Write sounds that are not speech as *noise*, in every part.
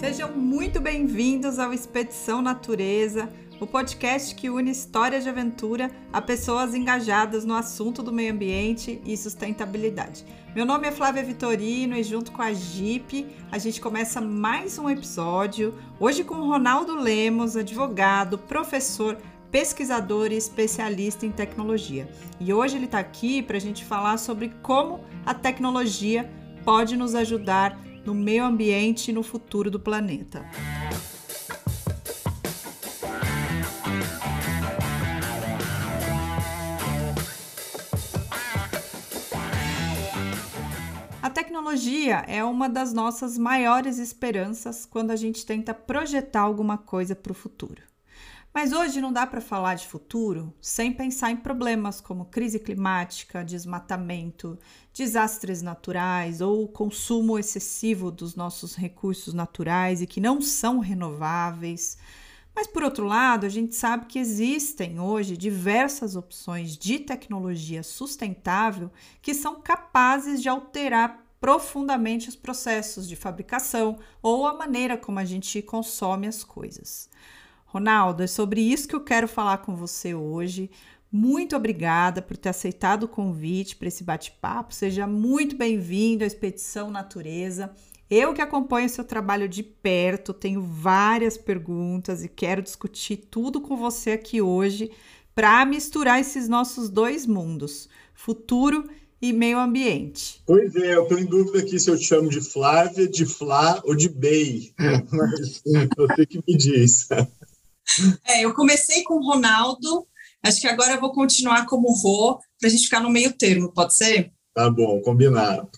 Sejam muito bem-vindos ao Expedição Natureza, o podcast que une histórias de aventura a pessoas engajadas no assunto do meio ambiente e sustentabilidade. Meu nome é Flávia Vitorino e junto com a Jeep a gente começa mais um episódio, hoje com Ronaldo Lemos, advogado, professor, pesquisador e especialista em tecnologia. E hoje ele está aqui para a gente falar sobre como a tecnologia pode nos ajudar no meio ambiente e no futuro do planeta. A tecnologia é uma das nossas maiores esperanças quando a gente tenta projetar alguma coisa para o futuro. Mas hoje não dá para falar de futuro sem pensar em problemas como crise climática, desmatamento, desastres naturais ou consumo excessivo dos nossos recursos naturais e que não são renováveis. Mas por outro lado, a gente sabe que existem hoje diversas opções de tecnologia sustentável que são capazes de alterar profundamente os processos de fabricação ou a maneira como a gente consome as coisas. Ronaldo, é sobre isso que eu quero falar com você hoje. Muito obrigada por ter aceitado o convite para esse bate-papo. Seja muito bem-vindo à Expedição Natureza. Eu que acompanho seu trabalho de perto, tenho várias perguntas e quero discutir tudo com você aqui hoje para misturar esses nossos dois mundos, futuro e meio ambiente. Pois é, eu estou em dúvida aqui se eu te chamo de Flávia, de Flá ou de Bey, *laughs* mas você que me diz. É, eu comecei com o Ronaldo, acho que agora eu vou continuar como Rô, para a gente ficar no meio termo, pode ser? Tá bom, combinado.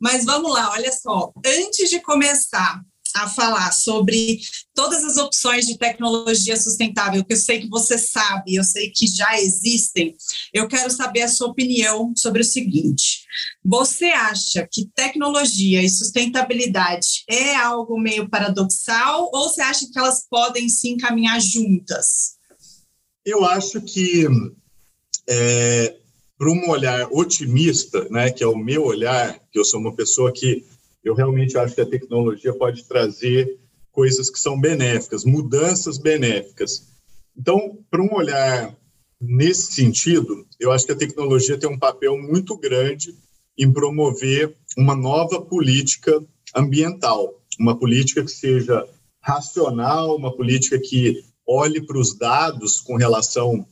Mas vamos lá, olha só, antes de começar a falar sobre todas as opções de tecnologia sustentável, que eu sei que você sabe, eu sei que já existem, eu quero saber a sua opinião sobre o seguinte: você acha que tecnologia e sustentabilidade é algo meio paradoxal ou você acha que elas podem se encaminhar juntas? Eu acho que é, para um olhar otimista, né, que é o meu olhar, que eu sou uma pessoa que eu realmente acho que a tecnologia pode trazer coisas que são benéficas, mudanças benéficas. Então, para um olhar nesse sentido, eu acho que a tecnologia tem um papel muito grande em promover uma nova política ambiental, uma política que seja racional, uma política que olhe para os dados com relação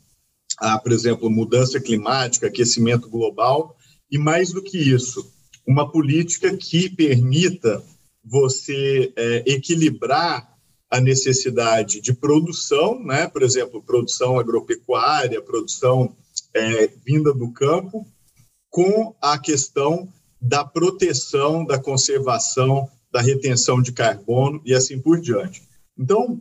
a, por exemplo, mudança climática, aquecimento global, e mais do que isso, uma política que permita você é, equilibrar a necessidade de produção, né? por exemplo, produção agropecuária, produção é, vinda do campo, com a questão da proteção, da conservação, da retenção de carbono e assim por diante. Então,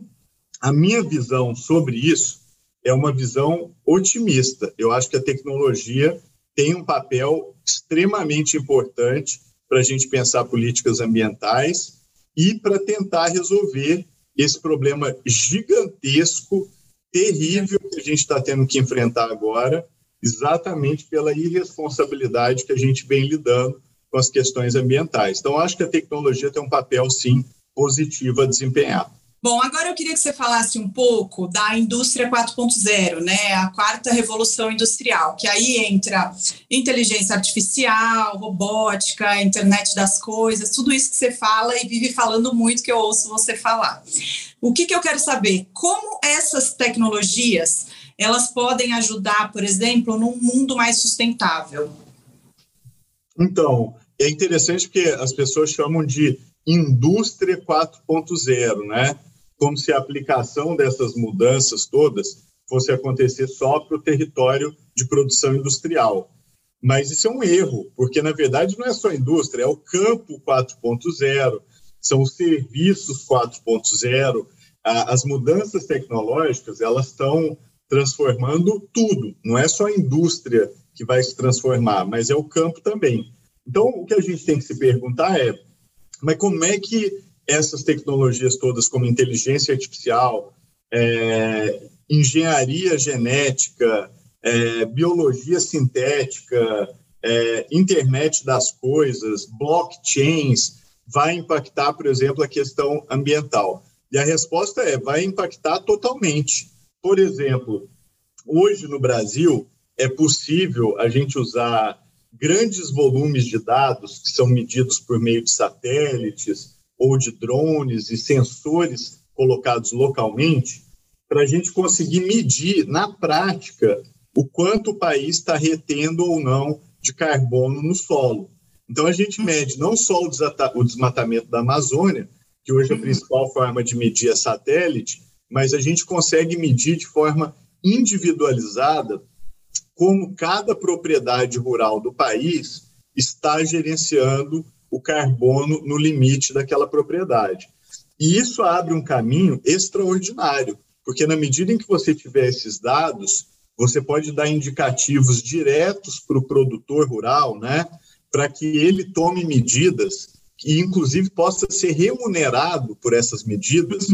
a minha visão sobre isso é uma visão otimista. Eu acho que a tecnologia tem um papel extremamente importante para a gente pensar políticas ambientais e para tentar resolver esse problema gigantesco, terrível que a gente está tendo que enfrentar agora, exatamente pela irresponsabilidade que a gente vem lidando com as questões ambientais. Então, acho que a tecnologia tem um papel, sim, positivo a desempenhar. Bom, agora eu queria que você falasse um pouco da indústria 4.0, né? A quarta revolução industrial, que aí entra inteligência artificial, robótica, internet das coisas, tudo isso que você fala e vive falando muito que eu ouço você falar. O que, que eu quero saber? Como essas tecnologias elas podem ajudar, por exemplo, num mundo mais sustentável? Então, é interessante porque as pessoas chamam de indústria 4.0, né? como se a aplicação dessas mudanças todas fosse acontecer só para o território de produção industrial. Mas isso é um erro, porque na verdade não é só a indústria, é o campo 4.0, são os serviços 4.0. As mudanças tecnológicas elas estão transformando tudo, não é só a indústria que vai se transformar, mas é o campo também. Então, o que a gente tem que se perguntar é: mas como é que essas tecnologias todas, como inteligência artificial, é, engenharia genética, é, biologia sintética, é, internet das coisas, blockchains, vai impactar, por exemplo, a questão ambiental? E a resposta é: vai impactar totalmente. Por exemplo, hoje no Brasil é possível a gente usar grandes volumes de dados que são medidos por meio de satélites ou de drones e sensores colocados localmente para a gente conseguir medir na prática o quanto o país está retendo ou não de carbono no solo. Então, a gente mede não só o desmatamento da Amazônia, que hoje é a principal forma de medir é satélite, mas a gente consegue medir de forma individualizada como cada propriedade rural do país está gerenciando o carbono no limite daquela propriedade. E isso abre um caminho extraordinário, porque na medida em que você tiver esses dados, você pode dar indicativos diretos para o produtor rural, né, para que ele tome medidas e, inclusive, possa ser remunerado por essas medidas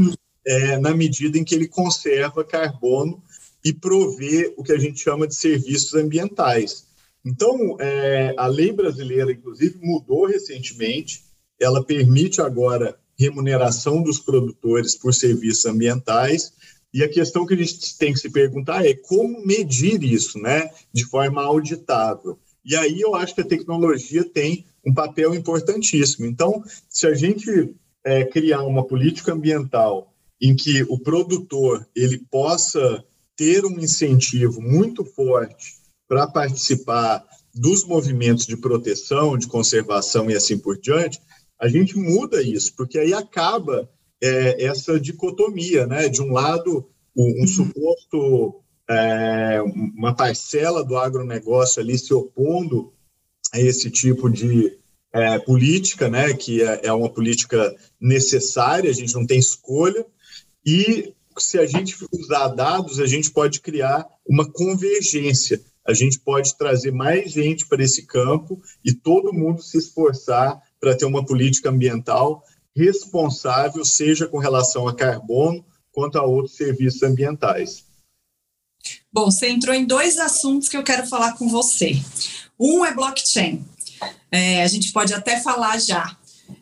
é, na medida em que ele conserva carbono e provê o que a gente chama de serviços ambientais. Então, é, a lei brasileira, inclusive, mudou recentemente, ela permite agora remuneração dos produtores por serviços ambientais, e a questão que a gente tem que se perguntar é como medir isso, né, de forma auditável. E aí eu acho que a tecnologia tem um papel importantíssimo. Então, se a gente é, criar uma política ambiental em que o produtor ele possa ter um incentivo muito forte para participar dos movimentos de proteção, de conservação e assim por diante, a gente muda isso, porque aí acaba é, essa dicotomia, né? De um lado, um, um suposto é, uma parcela do agronegócio ali se opondo a esse tipo de é, política, né, que é, é, uma política necessária, a gente não tem escolha, e se a gente usar dados, a gente pode criar uma convergência, a gente pode trazer mais gente para esse campo e todo mundo se esforçar para ter uma política ambiental responsável, seja com relação a carbono quanto a outros serviços ambientais. Bom, você entrou em dois assuntos que eu quero falar com você. Um é blockchain. É, a gente pode até falar já.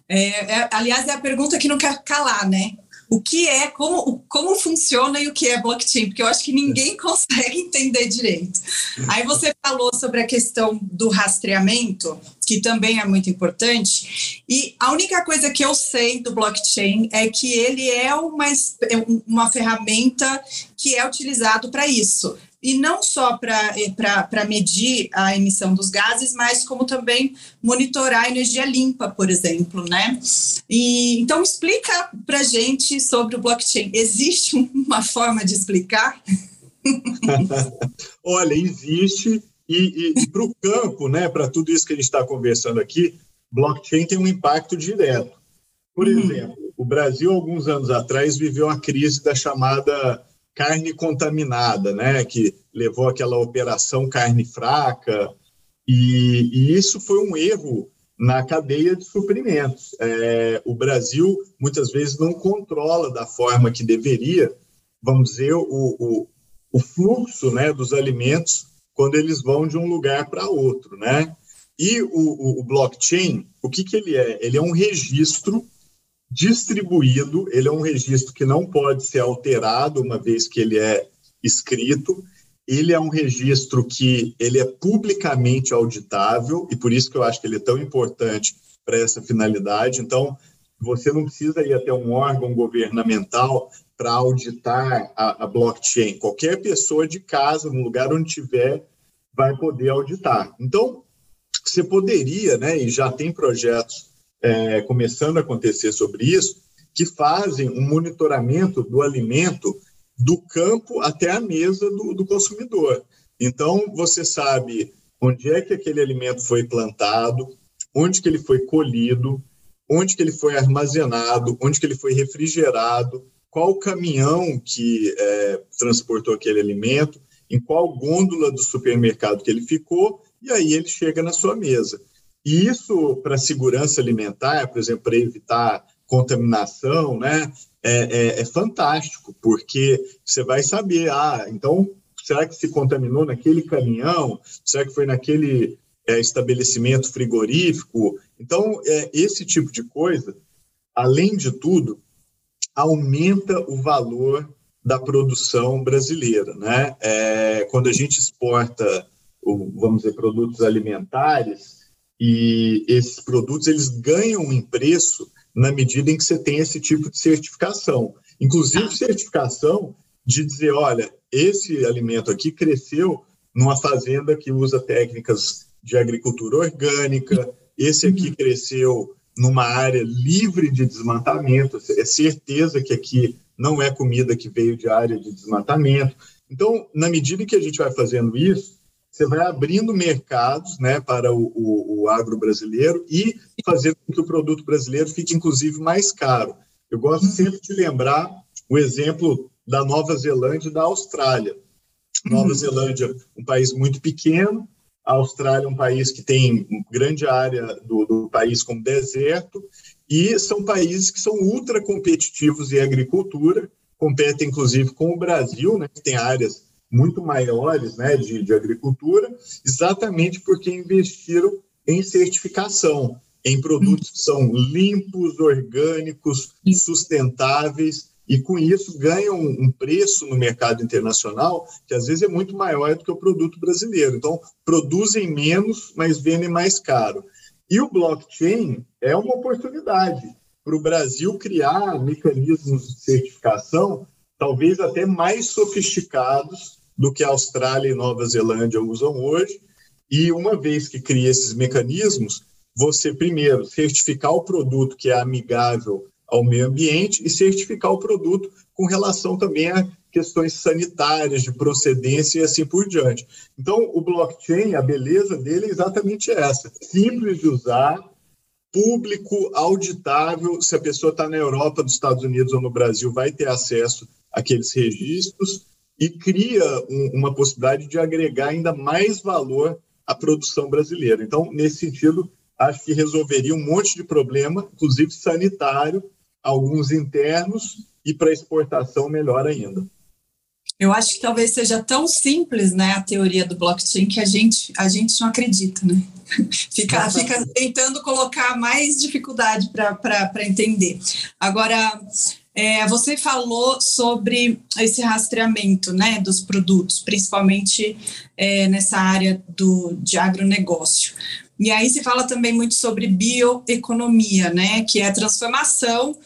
É, é, aliás, é a pergunta que não quer calar, né? O que é, como, como funciona e o que é blockchain, porque eu acho que ninguém *laughs* consegue entender direito. Aí você falou sobre a questão do rastreamento, que também é muito importante, e a única coisa que eu sei do blockchain é que ele é uma, é uma ferramenta que é utilizado para isso e não só para medir a emissão dos gases, mas como também monitorar a energia limpa, por exemplo, né? E, então, explica para gente sobre o blockchain. Existe *laughs* uma forma de explicar? *laughs* Olha, existe, e, e para o campo, né, para tudo isso que a gente está conversando aqui, blockchain tem um impacto direto. Por uhum. exemplo, o Brasil, alguns anos atrás, viveu a crise da chamada carne contaminada, né, que levou aquela operação carne fraca, e, e isso foi um erro na cadeia de suprimentos. É, o Brasil muitas vezes não controla da forma que deveria, vamos dizer, o, o, o fluxo né, dos alimentos quando eles vão de um lugar para outro, né? E o, o, blockchain, o que, que ele é? Ele é um registro distribuído, ele é um registro que não pode ser alterado uma vez que ele é escrito, ele é um registro que ele é publicamente auditável e por isso que eu acho que ele é tão importante para essa finalidade. Então, você não precisa ir até um órgão governamental para auditar a, a, blockchain. Qualquer pessoa de casa, no lugar onde estiver, vai poder auditar. Então, você poderia, né, e já tem projetos é, começando a acontecer sobre isso, que fazem um monitoramento do alimento do campo até a mesa do, do consumidor. Então, você sabe onde é que aquele alimento foi plantado, onde que ele foi colhido, onde que ele foi armazenado, onde que ele foi refrigerado, qual caminhão que é, transportou aquele alimento, em qual gôndola do supermercado que ele ficou, e aí ele chega na sua mesa. E isso, para segurança alimentar, por exemplo, para evitar contaminação, né, é, é, é, fantástico, porque você vai saber, ah, então, será que se contaminou naquele caminhão? Será que foi naquele é, estabelecimento frigorífico? Então, é, esse tipo de coisa, além de tudo, aumenta o valor da produção brasileira. Né? É, quando a gente exporta, vamos dizer, produtos alimentares, e esses produtos eles ganham em preço na medida em que você tem esse tipo de certificação. Inclusive, certificação de dizer, olha, esse alimento aqui cresceu numa fazenda que usa técnicas de agricultura orgânica, esse aqui uhum. cresceu numa área livre de desmatamento, é certeza que aqui não é comida que veio de área de desmatamento. Então, na medida que a gente vai fazendo isso, você vai abrindo mercados né, para o, o, o agro brasileiro e fazendo com que o produto brasileiro fique, inclusive, mais caro. Eu gosto sempre de lembrar o exemplo da Nova Zelândia e da Austrália. Nova. Zelândia, um país muito pequeno, a Austrália é um país que tem grande área do, do país como deserto, e são países que são ultra competitivos em agricultura, competem inclusive com o Brasil, né, que tem áreas muito maiores né, de, de agricultura, exatamente porque investiram em certificação, em produtos que são limpos, orgânicos, sustentáveis e com isso ganham um preço no mercado internacional que às vezes é muito maior do que o produto brasileiro. Então, produzem menos, mas vendem mais caro. E o blockchain é uma oportunidade para o Brasil criar mecanismos de certificação, talvez até mais sofisticados do que a Austrália e Nova Zelândia usam hoje. E uma vez que cria esses mecanismos, você primeiro certificar o produto que é amigável ao meio ambiente e certificar o produto com relação também a questões sanitárias, de procedência e assim por diante. Então, o blockchain, a beleza dele é exatamente essa: simples de usar, público, auditável. Se a pessoa está na Europa, nos Estados Unidos ou no Brasil, vai ter acesso àqueles registros e cria um, uma possibilidade de agregar ainda mais valor à produção brasileira. Então, nesse sentido, acho que resolveria um monte de problema, inclusive sanitário, alguns internos e para exportação melhor ainda. Eu acho que talvez seja tão simples, né, a teoria do blockchain que a gente a gente não acredita, né? *laughs* fica, fica tentando colocar mais dificuldade para entender. Agora, é, você falou sobre esse rastreamento, né, dos produtos, principalmente é, nessa área do de agronegócio. E aí se fala também muito sobre bioeconomia, né, que é a transformação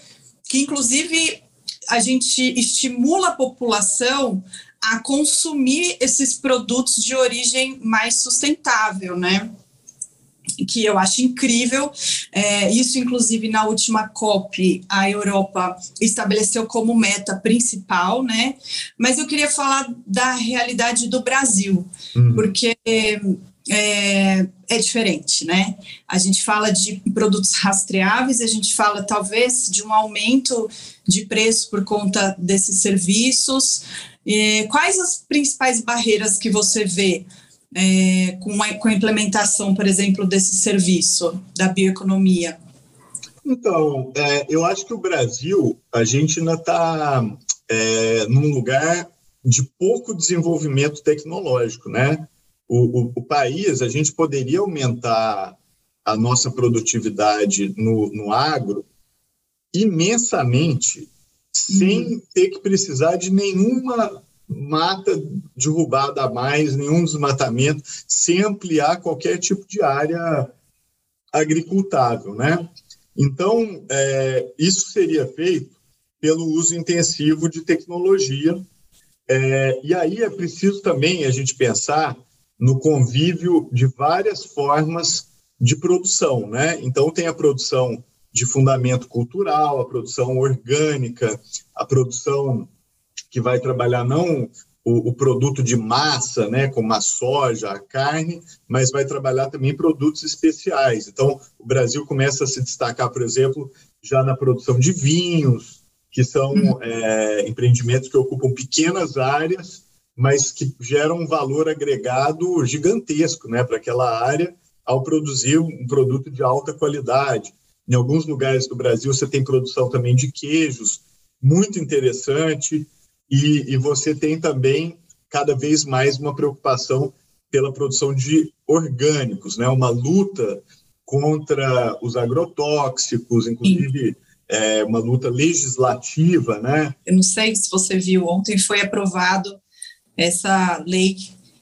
que inclusive a gente estimula a população a consumir esses produtos de origem mais sustentável, né? Que eu acho incrível. É, isso, inclusive, na última COP, a Europa estabeleceu como meta principal, né? Mas eu queria falar da realidade do Brasil, uhum. porque é, é, diferente, né? A gente fala de produtos rastreáveis, a gente fala talvez de um aumento de preço por conta desses serviços. É, quais as principais barreiras que você vê é, com, a, com a implementação, por exemplo, desse serviço da bioeconomia? Então, é, eu acho que o Brasil, a gente ainda está é, num lugar de pouco desenvolvimento tecnológico, né? o, o, o país, a gente poderia aumentar a nossa produtividade no, no agro imensamente, sem uhum. ter que precisar de nenhuma mata derrubada a mais, nenhum desmatamento, sem ampliar qualquer tipo de área agricultável, né? Então, é, isso seria feito pelo uso intensivo de tecnologia. É, e aí é preciso também a gente pensar no convívio de várias formas de produção, né? Então tem a produção de fundamento cultural, a produção orgânica, a produção que vai trabalhar não o, o, produto de massa, né, como a soja, a carne, mas vai trabalhar também produtos especiais. Então, o Brasil começa a se destacar, por exemplo, já na produção de vinhos, que são uhum. é, empreendimentos que ocupam pequenas áreas mas que geram um valor agregado gigantesco né, para aquela área ao produzir um produto de alta qualidade. Em alguns lugares do Brasil você tem produção também de queijos, muito interessante, e, e você tem também cada vez mais uma preocupação pela produção de orgânicos, né? uma luta contra os agrotóxicos, inclusive é, uma luta legislativa, né? Eu não sei se você viu, ontem foi aprovado essa lei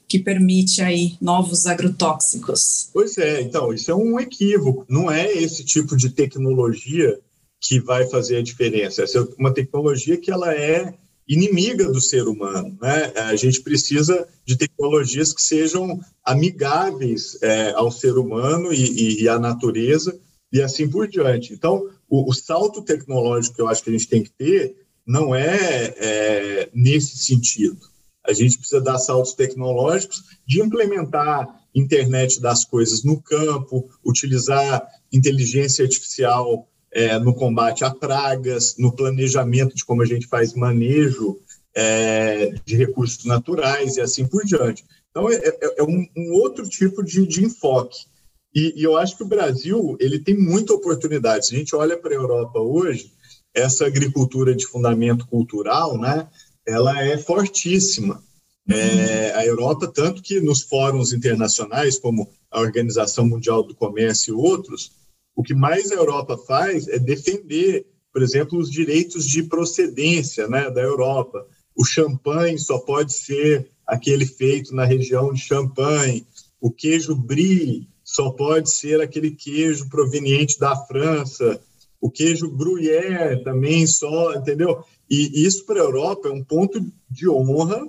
que permite aí novos agrotóxicos. Pois é, então, isso é um equívoco. Não é esse tipo de tecnologia que vai fazer a diferença. Essa é uma tecnologia que ela é inimiga do ser humano. Né? A gente precisa de tecnologias que sejam amigáveis é, ao ser humano e, e, à natureza e assim por diante. Então, o, o, salto tecnológico que eu acho que a gente tem que ter não é, é nesse sentido. A gente precisa dar saltos tecnológicos de implementar internet das coisas no campo, utilizar inteligência artificial é, no combate a pragas, no planejamento de como a gente faz manejo é, de recursos naturais e assim por diante. Então, é, é, é um, um, outro tipo de, de enfoque. E, e, eu acho que o Brasil ele tem muita oportunidade. Se a gente olha para a Europa hoje, essa agricultura de fundamento cultural, né, ela é fortíssima. É, a Europa, tanto que nos fóruns internacionais, como a Organização Mundial do Comércio e outros, o que mais a Europa faz é defender, por exemplo, os direitos de procedência né, da Europa. O champanhe só pode ser aquele feito na região de Champagne. O queijo brie só pode ser aquele queijo proveniente da França. O queijo gruyère também só, entendeu? E isso para a Europa é um ponto de honra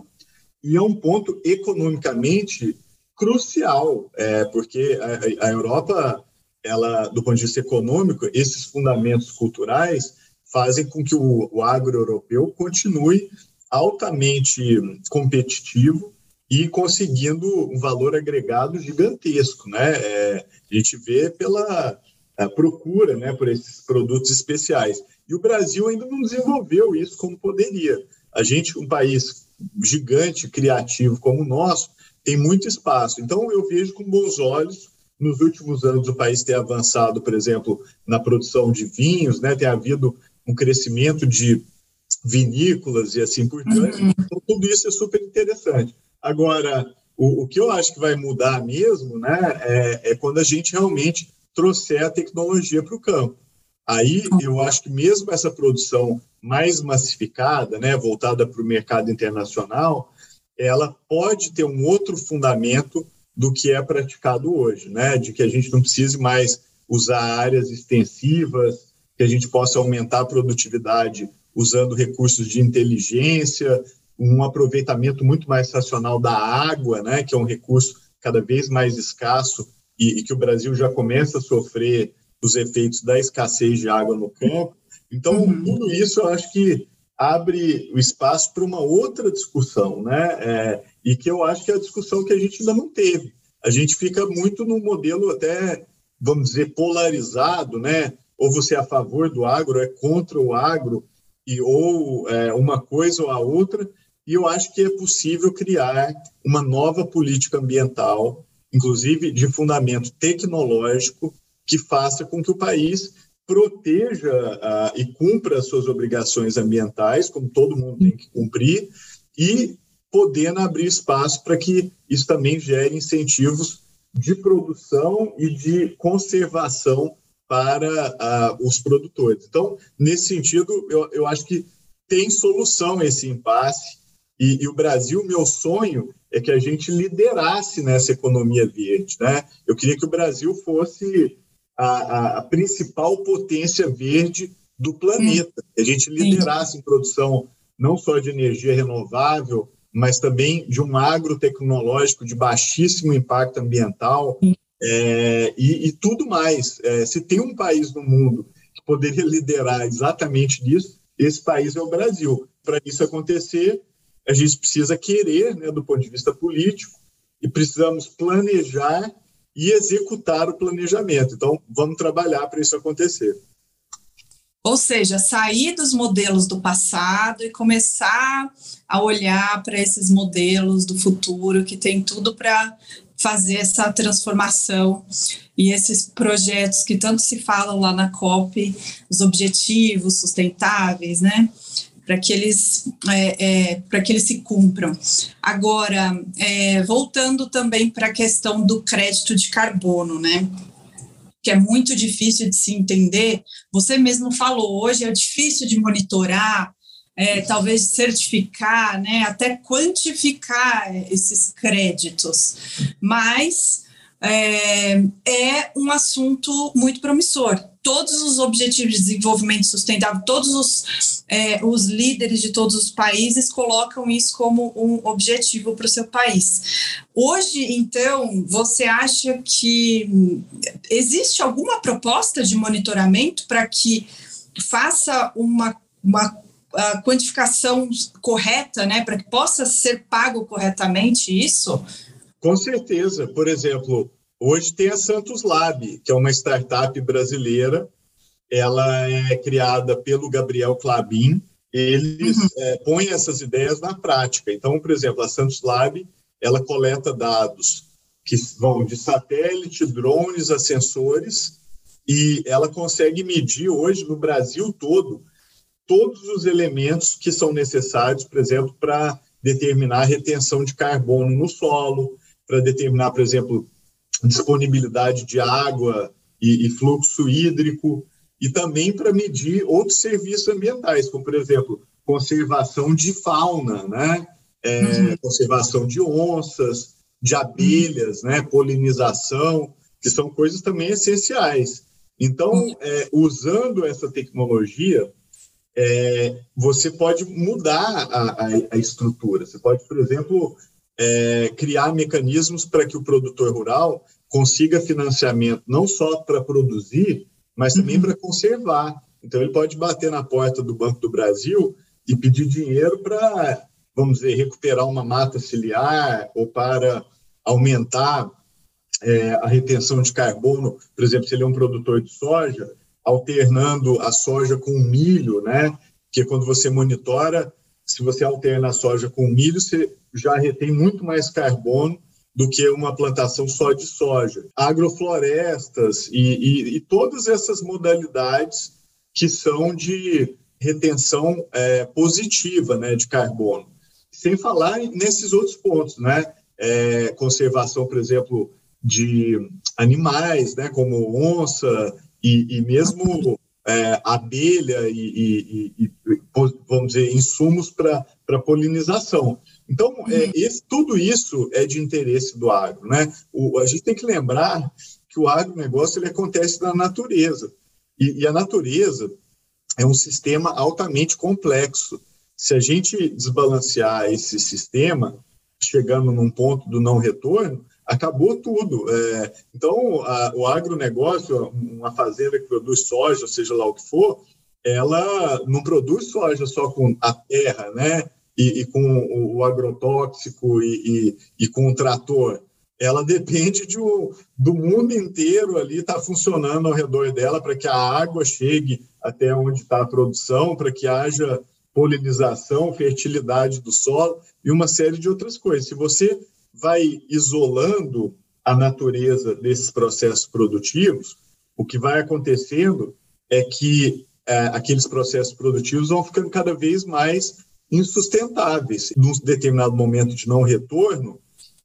e é um ponto economicamente crucial, é, porque a, a Europa ela, do ponto de vista econômico, esses fundamentos culturais fazem com que o, o agro europeu continue altamente competitivo e conseguindo um valor agregado gigantesco, né? É, a gente vê pela procura, né, por esses produtos especiais. E o Brasil ainda não desenvolveu isso como poderia. A gente, um país gigante, criativo como o nosso, tem muito espaço. Então, eu vejo com bons olhos nos últimos anos o país tem avançado, por exemplo, na produção de vinhos, né? tem havido um crescimento de vinícolas e assim por diante. Uhum. Então, tudo isso é super interessante. Agora, o, o, que eu acho que vai mudar mesmo né, é, é quando a gente realmente trouxer a tecnologia para o campo. Aí eu acho que mesmo essa produção mais massificada, né, voltada para o mercado internacional, ela pode ter um outro fundamento do que é praticado hoje, né? De que a gente não precise mais usar áreas extensivas, que a gente possa aumentar a produtividade usando recursos de inteligência, um aproveitamento muito mais racional da água, né? Que é um recurso cada vez mais escasso e, e que o Brasil já começa a sofrer os efeitos da escassez de água no campo. Então, uhum. tudo isso eu acho que abre o espaço para uma outra discussão, né? É, e que eu acho que é a discussão que a gente ainda não teve. A gente fica muito num modelo até, vamos dizer, polarizado, né? Ou você é a favor do agro, é contra o agro, e ou é, uma coisa ou a outra. E eu acho que é possível criar uma nova política ambiental, inclusive de fundamento tecnológico, que faça com que o país proteja uh, e cumpra as suas obrigações ambientais, como todo mundo tem que cumprir, e podendo abrir espaço para que isso também gere incentivos de produção e de conservação para uh, os produtores. Então, nesse sentido, eu, eu acho que tem solução esse impasse, e, e, o Brasil, meu sonho é que a gente liderasse nessa economia verde. Né? Eu queria que o Brasil fosse a, a, principal potência verde do planeta, que a gente liderasse em produção não só de energia renovável, mas também de um agro tecnológico de baixíssimo impacto ambiental é, e, e, tudo mais. É, se tem um país no mundo que poderia liderar exatamente nisso, esse país é o Brasil. Para isso acontecer, a gente precisa querer, né, do ponto de vista político, e precisamos planejar e executar o planejamento. Então, vamos trabalhar para isso acontecer. Ou seja, sair dos modelos do passado e começar a olhar para esses modelos do futuro que tem tudo para fazer essa transformação e esses projetos que tanto se falam lá na COP, os objetivos sustentáveis, né? Para que eles é, é, para que eles se cumpram. Agora, é, voltando também para a questão do crédito de carbono, né? que é muito difícil de se entender. Você mesmo falou, hoje é difícil de monitorar, é, talvez certificar, né, até quantificar esses créditos, mas é, é um assunto muito promissor. Todos os objetivos de desenvolvimento sustentável, todos os, é, os líderes de todos os países colocam isso como um objetivo para o seu país. Hoje, então, você acha que existe alguma proposta de monitoramento para que faça uma, uma a quantificação correta, né, para que possa ser pago corretamente isso? Com certeza. Por exemplo, hoje tem a Santos Lab, que é uma startup brasileira. Ela é criada pelo Gabriel Clabin. Eles uhum. é, põem essas ideias na prática. Então, por exemplo, a Santos Lab, ela coleta dados que vão de satélite, drones a sensores, e ela consegue medir hoje no Brasil todo todos os elementos que são necessários, por exemplo, para determinar a retenção de carbono no solo, para determinar, por exemplo, disponibilidade de água e, e fluxo hídrico, e também para medir outros serviços ambientais, como, por exemplo, conservação de fauna, né? É, uhum. conservação de onças, de abelhas, né? polinização, que são coisas também essenciais. Então, uhum. é, usando essa tecnologia, é, você pode mudar a, a, a, estrutura. Você pode, por exemplo, é, criar mecanismos para que o produtor rural consiga financiamento não só para produzir, mas também uhum. para conservar. Então, ele pode bater na porta do Banco do Brasil e pedir dinheiro para, vamos dizer, recuperar uma mata ciliar ou para aumentar é, a retenção de carbono. Por exemplo, se ele é um produtor de soja, alternando a soja com milho, né? Que quando você monitora, se você alterna a soja com milho, você já retém muito mais carbono do que uma plantação só de soja. Agroflorestas e, e, e todas essas modalidades que são de retenção é, positiva né, de carbono. Sem falar nesses outros pontos, né? É, conservação, por exemplo, de animais, né, como onça, e, e mesmo é, abelha e, e, e, vamos dizer, insumos para polinização. Então, é, uhum. esse, tudo isso é de interesse do agro. Né? O, a gente tem que lembrar que o agronegócio ele acontece na natureza. E, e a natureza é um sistema altamente complexo. Se a gente desbalancear esse sistema, chegando num ponto do não retorno, acabou tudo. É, então, a, o agronegócio, uma fazenda que produz soja, seja lá o que for, ela não produz soja só com a terra, né? E, e com o, o agrotóxico e, e, e, com o trator. Ela depende de um, do mundo inteiro ali estar tá funcionando ao redor dela para que a água chegue até onde está a produção, para que haja polinização, fertilidade do solo e uma série de outras coisas. Se você vai isolando a natureza desses processos produtivos, o que vai acontecendo é que é, aqueles processos produtivos vão ficando cada vez mais insustentáveis. Num determinado momento de não retorno,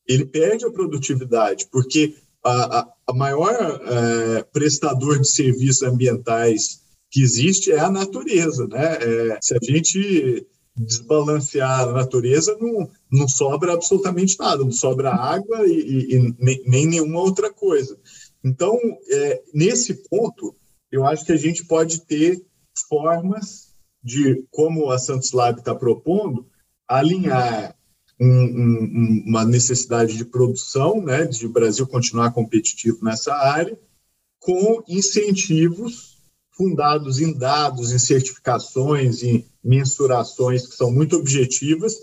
ele perde a produtividade, porque a, a, a maior é, prestador de serviços ambientais que existe é a natureza. Né? É, se a gente desbalancear a natureza, não, não sobra absolutamente nada, não sobra água e, e, nem, nem, nenhuma outra coisa. Então, é, nesse ponto, eu acho que a gente pode ter formas de, como a Santos Lab está propondo, alinhar um, um, uma necessidade de produção, né, de o Brasil continuar competitivo nessa área, com incentivos fundados em dados, em certificações, em mensurações que são muito objetivas,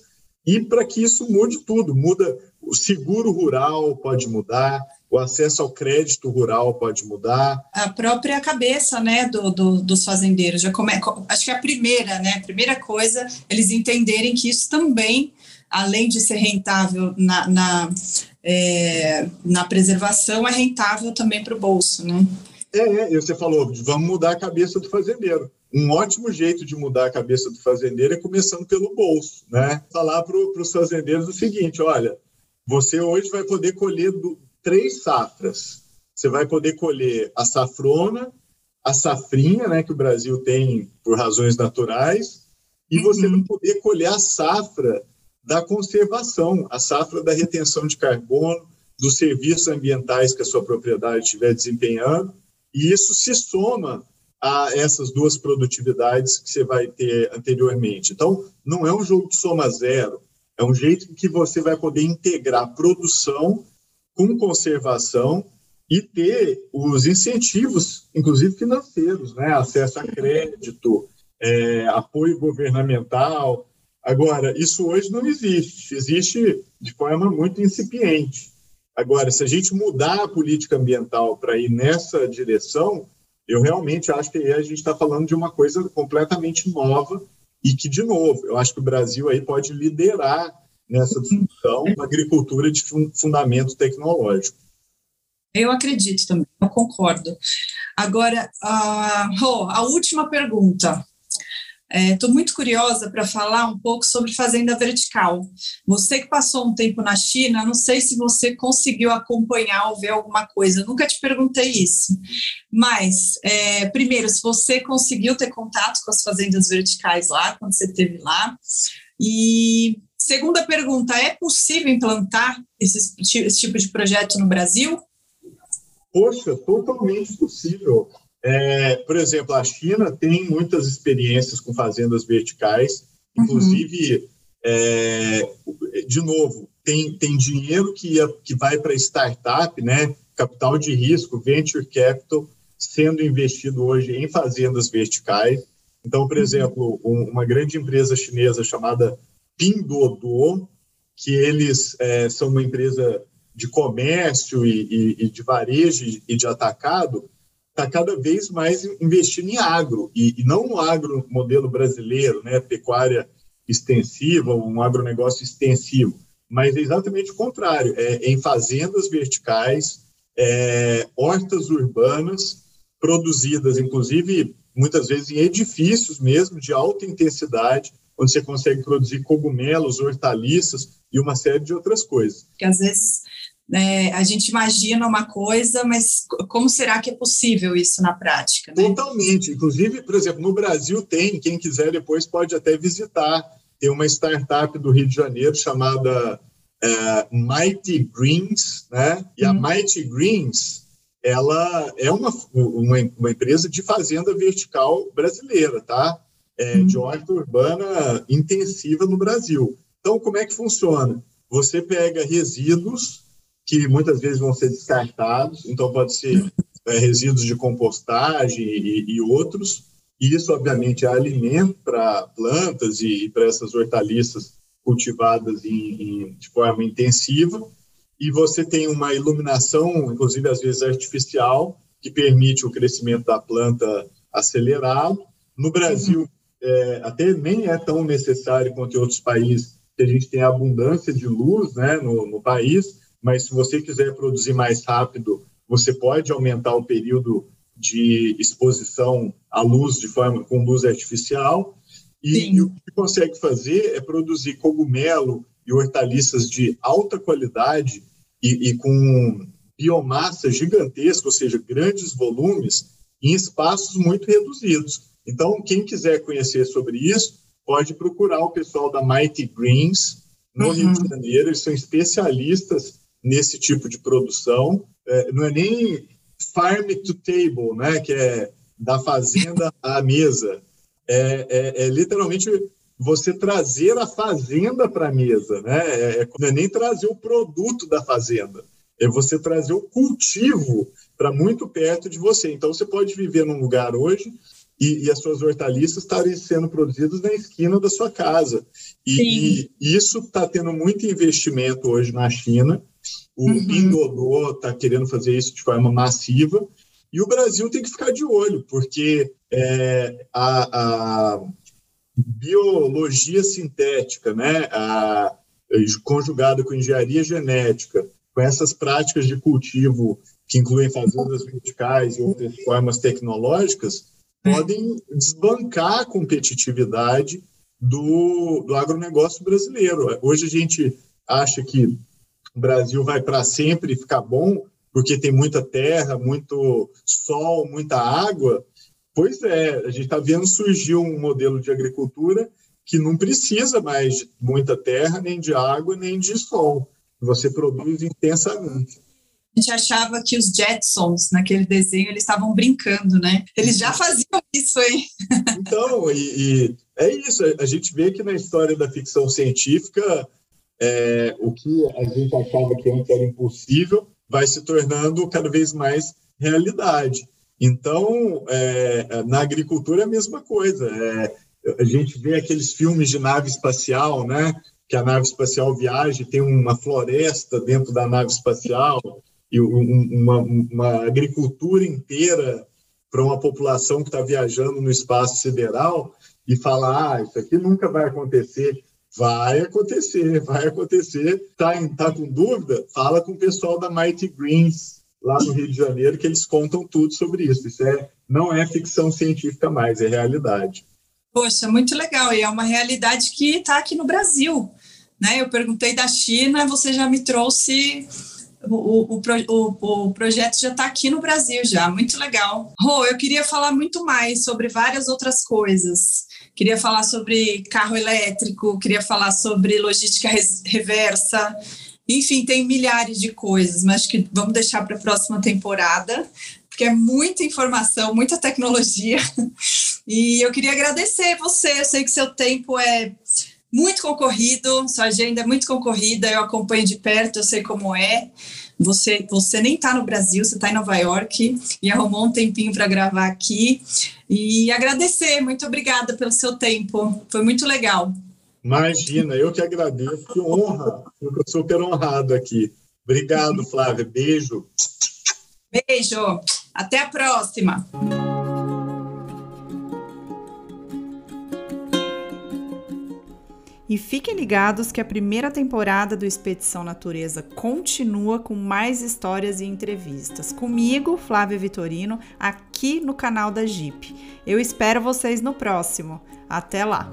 e para que isso mude tudo, muda o seguro rural pode mudar, o acesso ao crédito rural pode mudar. A própria cabeça né, do, do dos fazendeiros, já come, acho que é a primeira, né? A primeira coisa, eles entenderem que isso também, além de ser rentável na, na, é, na preservação, é rentável também para o bolso, né? É, é, você falou, vamos mudar a cabeça do fazendeiro. Um ótimo jeito de mudar a cabeça do fazendeiro é começando pelo bolso, né? Falar para os fazendeiros o seguinte, olha, você hoje vai poder colher do, três safras. você vai poder colher a safrona, a safrinha, né, que o Brasil tem por razões naturais, e você uhum. vai poder colher a safra da conservação, a safra da retenção de carbono, dos serviços ambientais que a sua propriedade estiver desempenhando, e isso se soma a essas duas produtividades que você vai ter anteriormente. Então, não é um jogo de soma zero, é um jeito que você vai poder integrar produção com conservação e ter os incentivos, inclusive financeiros, né? acesso a crédito, é, apoio governamental. Agora, isso hoje não existe, existe de forma muito incipiente. Agora, se a gente mudar a política ambiental para ir nessa direção, eu realmente acho que a gente está falando de uma coisa completamente nova e que, de novo, eu acho que o Brasil aí pode liderar nessa discussão da agricultura de fundamento tecnológico. Eu acredito também, eu concordo. Agora, oh, a última pergunta. Estou é, muito curiosa para falar um pouco sobre fazenda vertical. Você que passou um tempo na China, não sei se você conseguiu acompanhar ou ver alguma coisa, nunca te perguntei isso. Mas, é, primeiro, se você conseguiu ter contato com as fazendas verticais lá, quando você esteve lá. E, segunda pergunta, é possível implantar esse, esse tipo de projeto no Brasil? Poxa, totalmente possível. É, por exemplo, a China tem muitas experiências com fazendas verticais, inclusive, uhum. é, de novo, tem, tem dinheiro que, que vai para startup, né? capital de risco, venture capital, sendo investido hoje em fazendas verticais. Então, por uhum. exemplo, um, uma grande empresa chinesa chamada Pinduoduo, que eles é, são uma empresa de comércio e, e, e de varejo e de atacado, está cada vez mais investindo em agro, e, e, não no agro modelo brasileiro, né, pecuária extensiva, um agronegócio extensivo, mas é exatamente o contrário, é, em fazendas verticais, é, hortas urbanas, produzidas, inclusive, muitas vezes em edifícios mesmo, de alta intensidade, onde você consegue produzir cogumelos, hortaliças e uma série de outras coisas. Que às vezes é, a gente imagina uma coisa, mas como será que é possível isso na prática? Né? Totalmente. Inclusive, por exemplo, no Brasil tem, quem quiser depois pode até visitar. Tem uma startup do Rio de Janeiro chamada é, Mighty Greens, né? E hum. a uhum. Mighty Greens, ela é uma, uma, uma, empresa de fazenda vertical brasileira, tá? É. De horta urbana intensiva no Brasil. Então, como é que funciona? Você pega resíduos que muitas vezes vão ser descartados, então pode ser é, resíduos de compostagem e, e, outros. E isso, obviamente, é alimento para plantas e, e para essas hortaliças cultivadas em, em, de forma intensiva. E você tem uma iluminação, inclusive às vezes artificial, que permite o crescimento da planta acelerado. No Brasil, é, até nem é tão necessário quanto em outros países, que a gente tem abundância de luz né, no, no país, mas se você quiser produzir mais rápido, você pode aumentar o período de exposição à luz de forma com luz artificial. E, e, o que consegue fazer é produzir cogumelo e hortaliças de alta qualidade e, e com biomassa gigantesca, ou seja, grandes volumes, em espaços muito reduzidos. Então, quem quiser conhecer sobre isso, pode procurar o pessoal da Mighty Greens no uhum. Rio de Janeiro. Eles são especialistas nesse tipo de produção. É, não é nem farm to table, né, que é da fazenda à mesa. É, é, é literalmente você trazer a fazenda para a mesa, né? É, é, não é nem trazer o produto da fazenda, é você trazer o cultivo para muito perto de você. Então, você pode viver num lugar hoje e, e, as suas hortaliças estarem sendo produzidas na esquina da sua casa. E, e isso está tendo muito investimento hoje na China. O uhum. Está querendo fazer isso de forma massiva. E o Brasil tem que ficar de olho, porque é, a, a, biologia sintética, né, a, conjugada com engenharia genética, com essas práticas de cultivo que incluem fazendas verticais e outras formas tecnológicas, podem desbancar a competitividade do, do agronegócio brasileiro. Hoje a gente acha que o Brasil vai para sempre ficar bom, porque tem muita terra, muito sol, muita água. Pois é, a gente está vendo surgir um modelo de agricultura que não precisa mais de muita terra, nem de água, nem de sol. Você produz intensamente. Gente achava que os Jetsons, naquele desenho, eles estavam brincando, né? Eles já faziam isso aí. Então, e, e é isso. A gente vê que na história da ficção científica, é, o que a gente achava que antes era impossível vai se tornando cada vez mais realidade. Então, é, na agricultura é a mesma coisa. É, a gente vê aqueles filmes de nave espacial, né? Que a nave espacial viaja e tem uma floresta dentro da nave espacial e uma, uma agricultura inteira para uma população que está viajando no espaço sideral e falar, ah, isso aqui nunca vai acontecer. Vai acontecer, vai acontecer. Tá, tá com dúvida? Fala com o pessoal da Mighty Greens lá no Rio de Janeiro que eles contam tudo sobre isso. Isso é, não é ficção científica mais, é realidade. Poxa, muito legal. E é uma realidade que está aqui no Brasil. Né? Eu perguntei da China, você já me trouxe. O, o, o, o projeto já está aqui no Brasil já, muito legal. Rô, eu queria falar muito mais sobre várias outras coisas. Queria falar sobre carro elétrico, queria falar sobre logística reversa, enfim, tem milhares de coisas, mas que vamos deixar para a próxima temporada porque é muita informação, muita tecnologia. *laughs* E eu queria agradecer você. Eu sei que seu tempo é muito concorrido, sua agenda é muito concorrida, eu acompanho de perto, eu sei como é. Você, você nem está no Brasil, você está em Nova York e arrumou um tempinho para gravar aqui. E agradecer, muito obrigada pelo seu tempo, foi muito legal. Imagina, eu que agradeço, que honra, eu sou super honrado aqui. Obrigado, Flávia, beijo. Beijo. Até a próxima! E fiquem ligados que a primeira temporada do Expedição Natureza continua com mais histórias e entrevistas. Comigo, Flávia Vitorino, aqui no canal da Jeep. Eu espero vocês no próximo. Até lá!